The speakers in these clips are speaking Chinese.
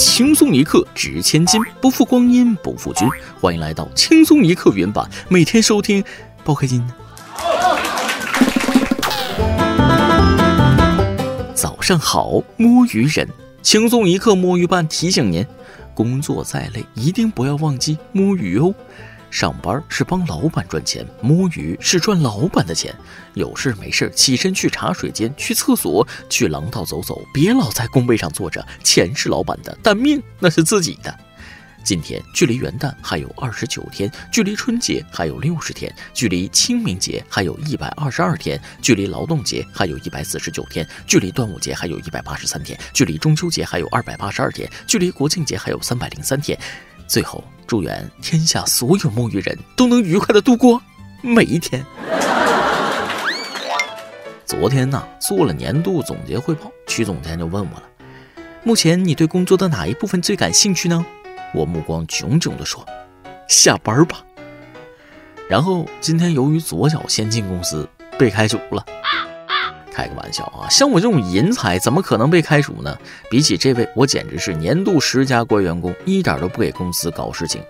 轻松一刻值千金，不负光阴不负君。欢迎来到轻松一刻原版，每天收听，包开心。早上好，摸鱼人，轻松一刻摸鱼伴提醒您：工作再累，一定不要忘记摸鱼哦。上班是帮老板赚钱，摸鱼是赚老板的钱。有事没事起身去茶水间、去厕所、去廊道走走，别老在工位上坐着。钱是老板的，但命那是自己的。今天距离元旦还有二十九天，距离春节还有六十天，距离清明节还有一百二十二天，距离劳动节还有一百四十九天，距离端午节还有一百八十三天，距离中秋节还有二百八十二天，距离国庆节还有三百零三天。最后，祝愿天下所有摸鱼人都能愉快的度过每一天。昨天呢，做了年度总结汇报，曲总监就问我了：“目前你对工作的哪一部分最感兴趣呢？”我目光炯炯地说：“下班吧。”然后今天由于左脚先进公司被开除了。开个玩笑啊！像我这种人才，怎么可能被开除呢？比起这位，我简直是年度十佳官员工，一点都不给公司搞事情。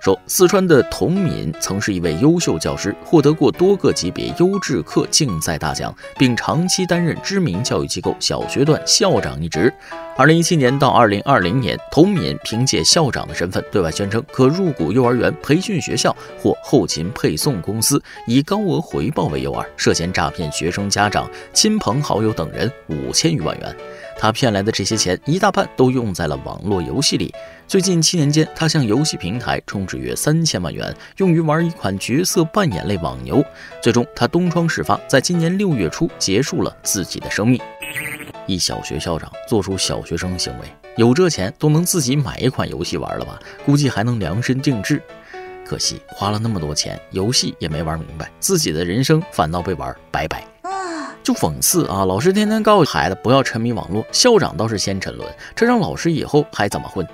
说四川的童敏曾是一位优秀教师，获得过多个级别优质课竞赛大奖，并长期担任知名教育机构小学段校长一职。二零一七年到二零二零年，童敏凭借校长的身份对外宣称可入股幼儿园、培训学校或后勤配送公司，以高额回报为诱饵，涉嫌诈骗学生家长、亲朋好友等人五千余万元。他骗来的这些钱，一大半都用在了网络游戏里。最近七年间，他向游戏平台充值约三千万元，用于玩一款角色扮演类网游。最终，他东窗事发，在今年六月初结束了自己的生命。一小学校长做出小学生行为，有这钱都能自己买一款游戏玩了吧？估计还能量身定制。可惜花了那么多钱，游戏也没玩明白，自己的人生反倒被玩白白。就讽刺啊！老师天天告诉孩子不要沉迷网络，校长倒是先沉沦，这让老师以后还怎么混？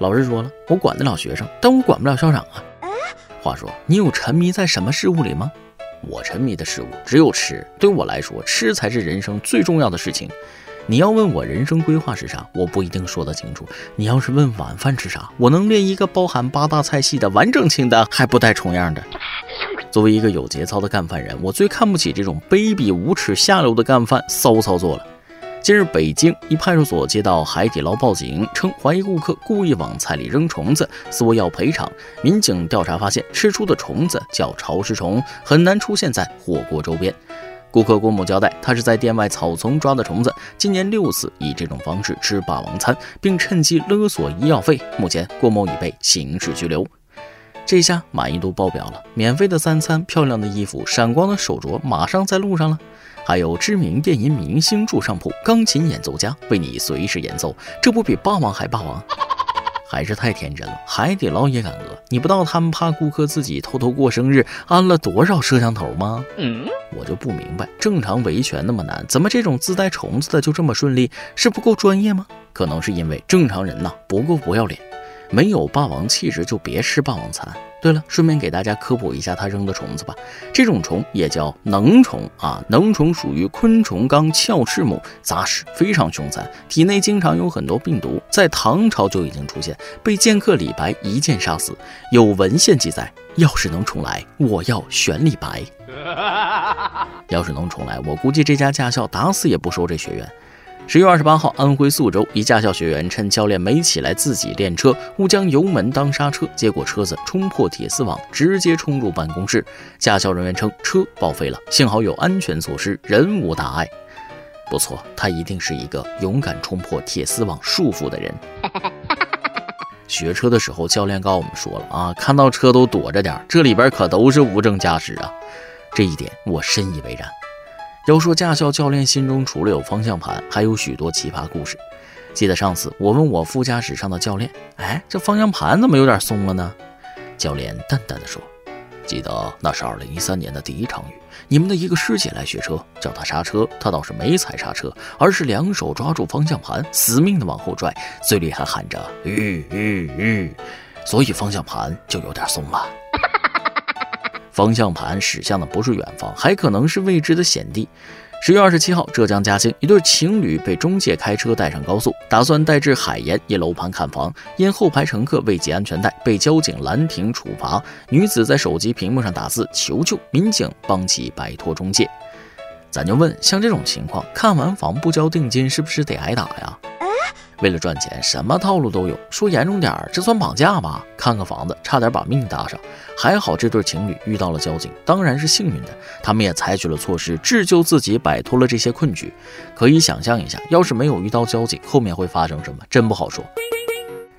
老师说了，我管得了学生，但我管不了校长啊。话说，你有沉迷在什么事物里吗？我沉迷的事物只有吃，对我来说，吃才是人生最重要的事情。你要问我人生规划是啥，我不一定说得清楚。你要是问晚饭吃啥，我能列一个包含八大菜系的完整清单，还不带重样的。作为一个有节操的干饭人，我最看不起这种卑鄙无耻、下流的干饭骚操作了。近日，北京一派出所接到海底捞报警，称怀疑顾客故意往菜里扔虫子，索要赔偿。民警调查发现，吃出的虫子叫潮湿虫，很难出现在火锅周边。顾客郭某交代，他是在店外草丛抓的虫子，今年六次以这种方式吃霸王餐，并趁机勒索医药费。目前，郭某已被刑事拘留。这下满意度爆表了，免费的三餐、漂亮的衣服、闪光的手镯，马上在路上了。还有知名电音明星住上铺，钢琴演奏家为你随时演奏，这不比霸王还霸王？还是太天真了，海底捞也敢讹？你不知道他们怕顾客自己偷偷过生日，安了多少摄像头吗？嗯，我就不明白，正常维权那么难，怎么这种自带虫子的就这么顺利？是不够专业吗？可能是因为正常人呐不够不要脸，没有霸王气质就别吃霸王餐。对了，顺便给大家科普一下它扔的虫子吧。这种虫也叫能虫啊，能虫属于昆虫纲鞘翅目，杂食，非常凶残，体内经常有很多病毒。在唐朝就已经出现，被剑客李白一剑杀死。有文献记载，要是能重来，我要选李白。要是能重来，我估计这家驾校打死也不收这学员。十月二十八号，安徽宿州一驾校学员趁教练没起来自己练车，误将油门当刹车，结果车子冲破铁丝网，直接冲入办公室。驾校人员称车报废了，幸好有安全措施，人无大碍。不错，他一定是一个勇敢冲破铁丝网束缚的人。学车的时候，教练告我们说了啊，看到车都躲着点，这里边可都是无证驾驶啊。这一点我深以为然。要说驾校教练心中除了有方向盘，还有许多奇葩故事。记得上次我问我副驾驶上的教练：“哎，这方向盘怎么有点松了呢？”教练淡淡的说：“记得那是二零一三年的第一场雨，你们的一个师姐来学车，叫他刹车，他倒是没踩刹车，而是两手抓住方向盘，死命的往后拽，嘴里还喊着‘吁吁吁’，所以方向盘就有点松了。”方向盘驶向的不是远方，还可能是未知的险地。十月二十七号，浙江嘉兴一对情侣被中介开车带上高速，打算带至海盐一楼盘看房，因后排乘客未系安全带，被交警拦停处罚。女子在手机屏幕上打字求救，民警帮其摆脱中介。咱就问，像这种情况，看完房不交定金，是不是得挨打呀？为了赚钱，什么套路都有。说严重点儿，这算绑架吧？看个房子，差点把命搭上。还好这对情侣遇到了交警，当然是幸运的。他们也采取了措施，自救自己，摆脱了这些困局。可以想象一下，要是没有遇到交警，后面会发生什么？真不好说。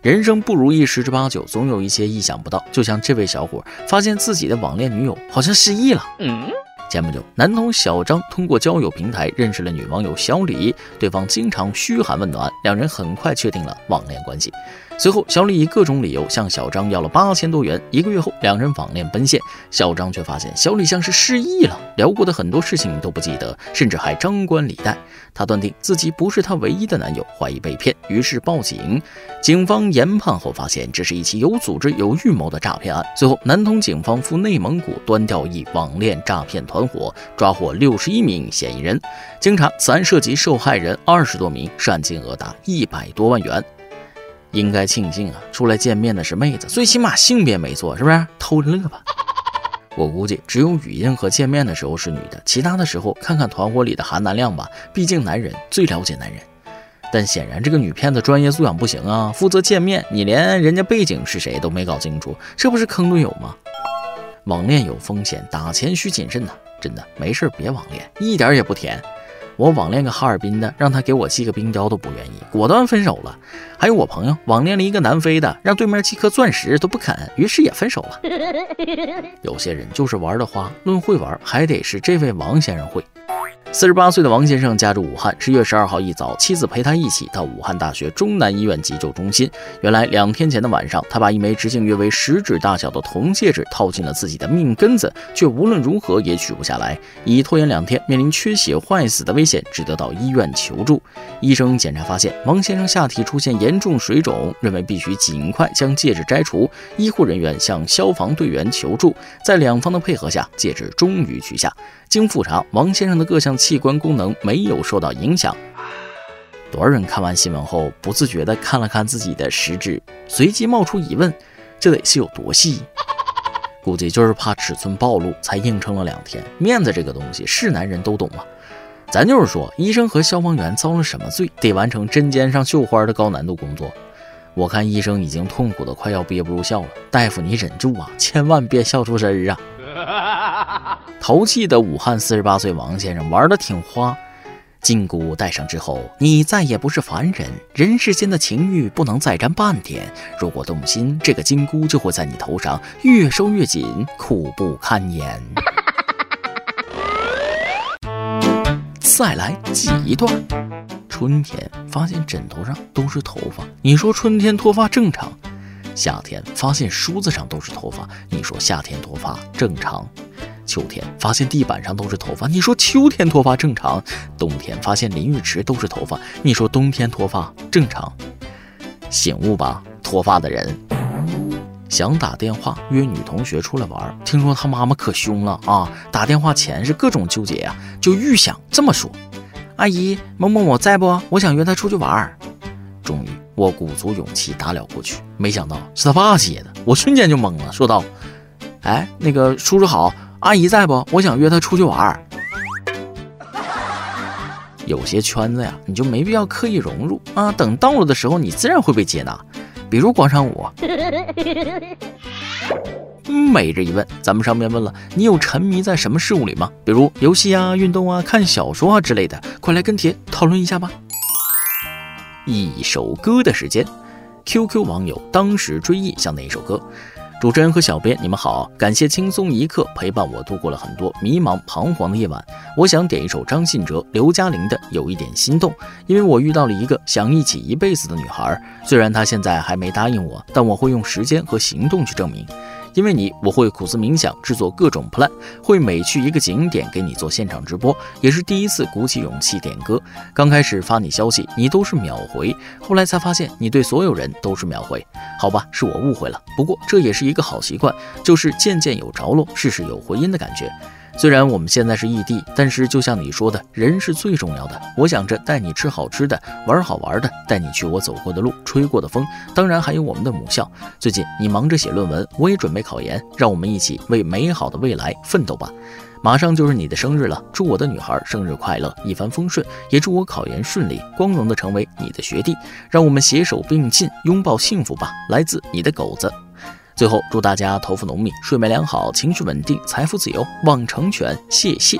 人生不如意十之八九，总有一些意想不到。就像这位小伙，发现自己的网恋女友好像失忆了。嗯。前不久，男童小张通过交友平台认识了女网友小李，对方经常嘘寒问暖，两人很快确定了网恋关系。随后，小李以各种理由向小张要了八千多元。一个月后，两人网恋奔现，小张却发现小李像是失忆了，聊过的很多事情都不记得，甚至还张冠李戴。他断定自己不是他唯一的男友，怀疑被骗，于是报警。警方研判后发现，这是一起有组织、有预谋的诈骗案。随后，南通警方赴内蒙古端掉一网恋诈骗团伙，抓获六十一名嫌疑人。经查，此案涉及受害人二十多名，涉案金额达一百多万元。应该庆幸啊，出来见面的是妹子，最起码性别没错，是不是？偷着乐吧。我估计只有语音和见面的时候是女的，其他的时候看看团伙里的含男量吧。毕竟男人最了解男人。但显然这个女骗子专业素养不行啊，负责见面，你连人家背景是谁都没搞清楚，这不是坑队友吗？网恋有风险，打钱需谨慎呐。真的，没事别网恋，一点也不甜。我网恋个哈尔滨的，让他给我寄个冰雕都不愿意，果断分手了。还有我朋友网恋了一个南非的，让对面寄颗钻石都不肯，于是也分手了。有些人就是玩的花，论会玩，还得是这位王先生会。四十八岁的王先生家住武汉。十月十二号一早，妻子陪他一起到武汉大学中南医院急救中心。原来两天前的晚上，他把一枚直径约为食指大小的铜戒指套进了自己的命根子，却无论如何也取不下来。已拖延两天，面临缺血坏死的危险，只得到医院求助。医生检查发现，王先生下体出现严重水肿，认为必须尽快将戒指摘除。医护人员向消防队员求助，在两方的配合下，戒指终于取下。经复查，王先生的各项器官功能没有受到影响。多少人看完新闻后，不自觉地看了看自己的食指，随即冒出疑问：这得是有多细？估计就是怕尺寸暴露，才硬撑了两天。面子这个东西，是男人都懂吗？咱就是说，医生和消防员遭了什么罪，得完成针尖上绣花的高难度工作？我看医生已经痛苦的快要憋不住笑了。大夫，你忍住啊，千万别笑出声儿啊！淘气的武汉四十八岁王先生玩的挺花，金箍戴上之后，你再也不是凡人，人世间的情欲不能再沾半点。如果动心，这个金箍就会在你头上越收越紧，苦不堪言。再来挤一段。春天发现枕头上都是头发，你说春天脱发正常？夏天发现梳子上都是头发，你说夏天脱发正常？秋天发现地板上都是头发，你说秋天脱发正常；冬天发现淋浴池都是头发，你说冬天脱发正常？醒悟吧，脱发的人！想打电话约女同学出来玩，听说她妈妈可凶了啊！打电话前是各种纠结呀，就预想这么说：“阿姨，某某某在不？我想约她出去玩。”终于。我鼓足勇气打了过去，没想到是他爸接的，我瞬间就懵了，说道：“哎，那个叔叔好，阿姨在不？我想约他出去玩。”有些圈子呀，你就没必要刻意融入啊，等到了的时候，你自然会被接纳。比如广场舞。每日一问，咱们上面问了，你有沉迷在什么事物里吗？比如游戏啊、运动啊、看小说啊之类的，快来跟帖讨论一下吧。一首歌的时间，QQ 网友当时追忆像哪首歌？主持人和小编，你们好，感谢轻松一刻陪伴我度过了很多迷茫彷徨的夜晚。我想点一首张信哲、刘嘉玲的《有一点心动》，因为我遇到了一个想一起一辈子的女孩，虽然她现在还没答应我，但我会用时间和行动去证明。因为你，我会苦思冥想，制作各种 plan，会每去一个景点给你做现场直播，也是第一次鼓起勇气点歌。刚开始发你消息，你都是秒回，后来才发现你对所有人都是秒回。好吧，是我误会了。不过这也是一个好习惯，就是件件有着落，事事有回音的感觉。虽然我们现在是异地，但是就像你说的，人是最重要的。我想着带你吃好吃的，玩好玩的，带你去我走过的路，吹过的风，当然还有我们的母校。最近你忙着写论文，我也准备考研，让我们一起为美好的未来奋斗吧。马上就是你的生日了，祝我的女孩生日快乐，一帆风顺，也祝我考研顺利，光荣的成为你的学弟。让我们携手并进，拥抱幸福吧。来自你的狗子。最后，祝大家头发浓密，睡眠良好，情绪稳定，财富自由，望成全。谢谢。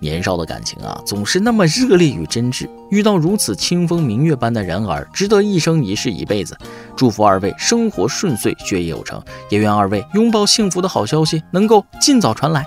年少的感情啊，总是那么热烈与真挚。遇到如此清风明月般的人儿，值得一生一世一辈子。祝福二位生活顺遂，学业有成，也愿二位拥抱幸福的好消息能够尽早传来。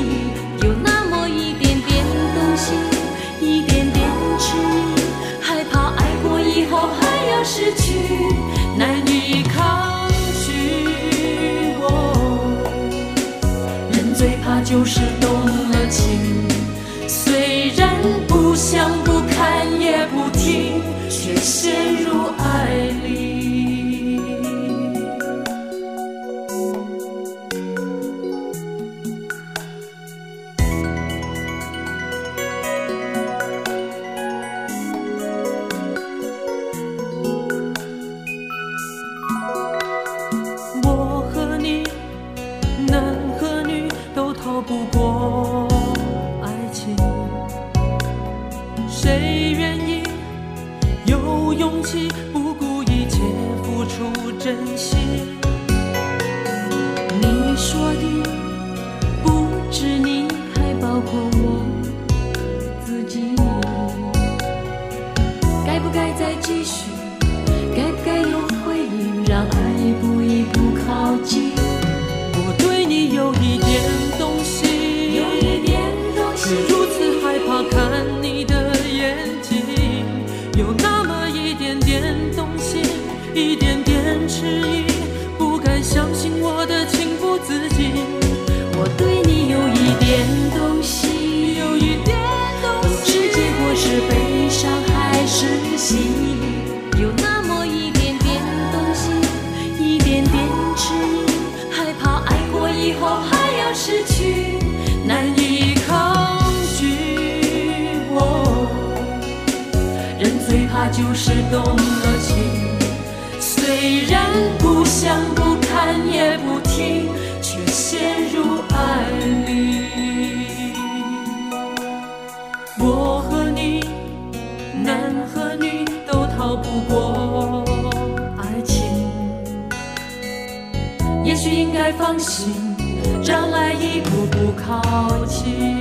人最怕就是动了情，虽然不想不看也不听，却陷入。就是我和你，男和女都逃不过爱情，也许应该放心，让爱一步步靠近。